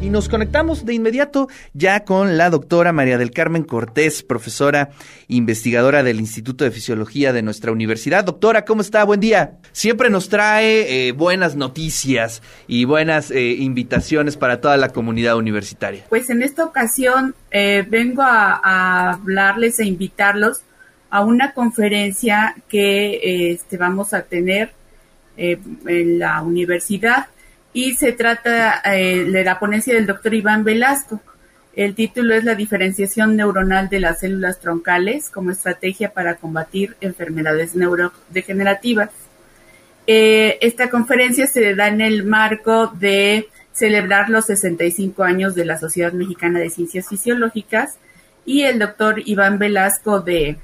Y nos conectamos de inmediato ya con la doctora María del Carmen Cortés, profesora investigadora del Instituto de Fisiología de nuestra universidad. Doctora, ¿cómo está? Buen día. Siempre nos trae eh, buenas noticias y buenas eh, invitaciones para toda la comunidad universitaria. Pues en esta ocasión eh, vengo a, hablarles e invitarlos a una conferencia que este, vamos a tener en la universidad y se trata eh, de la ponencia del doctor Iván Velasco. El título es La diferenciación neuronal de las células troncales como estrategia para combatir enfermedades neurodegenerativas. Eh, esta conferencia se da en el marco de celebrar los 65 años de la Sociedad Mexicana de Ciencias Fisiológicas y el doctor Iván Velasco de,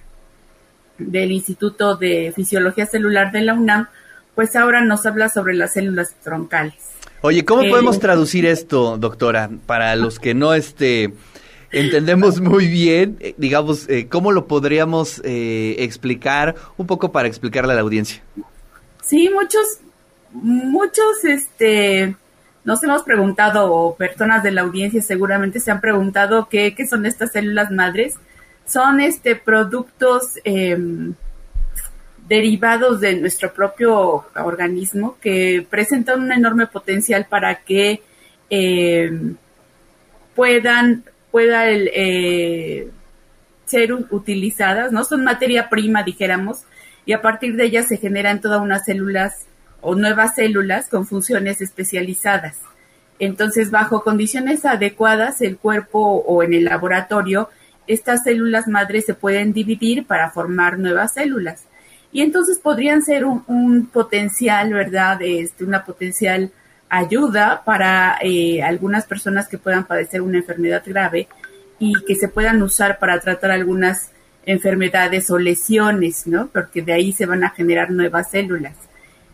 del Instituto de Fisiología Celular de la UNAM, pues ahora nos habla sobre las células troncales. Oye, ¿cómo podemos traducir esto, doctora, para los que no este entendemos muy bien, eh, digamos, eh, cómo lo podríamos eh, explicar un poco para explicarle a la audiencia? Sí, muchos, muchos, este, nos hemos preguntado, o personas de la audiencia seguramente se han preguntado qué, qué son estas células madres. Son este productos eh, derivados de nuestro propio organismo que presentan un enorme potencial para que eh, puedan pueda eh, ser utilizadas, ¿no? Son materia prima, dijéramos, y a partir de ellas se generan todas unas células o nuevas células con funciones especializadas. Entonces, bajo condiciones adecuadas, el cuerpo o en el laboratorio, estas células madres se pueden dividir para formar nuevas células y entonces podrían ser un, potencial, ¿verdad? Este, una potencial ayuda para eh, algunas personas que puedan padecer una enfermedad grave y que se puedan usar para tratar algunas enfermedades o lesiones, ¿no? Porque de ahí se van a generar nuevas células.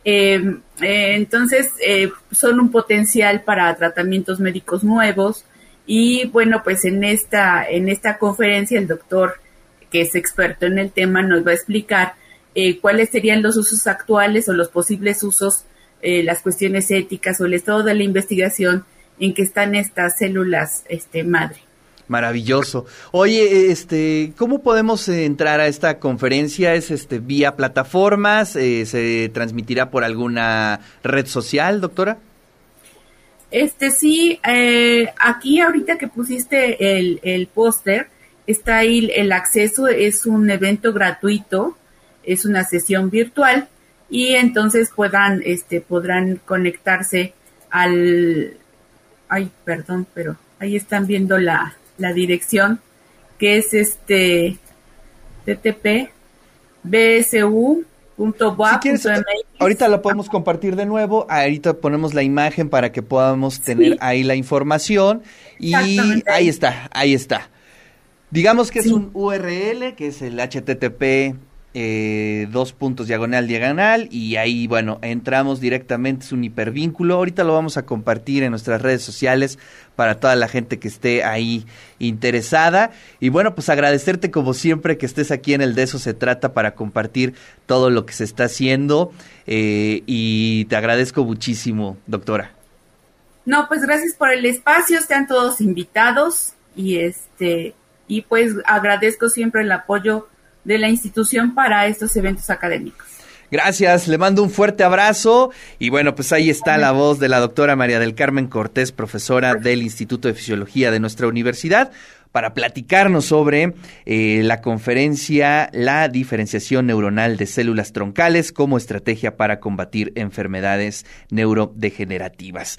Eh, eh, entonces, eh, son un potencial para tratamientos médicos nuevos y bueno, pues en esta, en esta conferencia el doctor, que es experto en el tema, nos va a explicar eh, cuáles serían los usos actuales o los posibles usos, eh, las cuestiones éticas o el estado de la investigación en que están estas células este, madre. Maravilloso. Oye, este, ¿cómo podemos entrar a esta conferencia? ¿Es este vía plataformas? Eh, ¿Se transmitirá por alguna red social, doctora? Este sí, eh, aquí ahorita que pusiste el, el póster, está ahí el acceso, es un evento gratuito es una sesión virtual y entonces puedan, este, podrán conectarse al, ay, perdón, pero ahí están viendo la, la dirección que es este ttp bsu si ahorita lo podemos compartir de nuevo, ahorita ponemos la imagen para que podamos tener sí. ahí la información y ahí está, ahí está. Digamos que sí. es un URL, que es el http eh, dos puntos diagonal diagonal y ahí bueno entramos directamente es un hipervínculo. Ahorita lo vamos a compartir en nuestras redes sociales para toda la gente que esté ahí interesada. Y bueno pues agradecerte como siempre que estés aquí en el de eso se trata para compartir todo lo que se está haciendo eh, y te agradezco muchísimo doctora. No pues gracias por el espacio sean todos invitados y este y pues agradezco siempre el apoyo de la institución para estos eventos académicos. Gracias, le mando un fuerte abrazo y bueno, pues ahí está la voz de la doctora María del Carmen Cortés, profesora del Instituto de Fisiología de nuestra universidad, para platicarnos sobre eh, la conferencia La diferenciación neuronal de células troncales como estrategia para combatir enfermedades neurodegenerativas.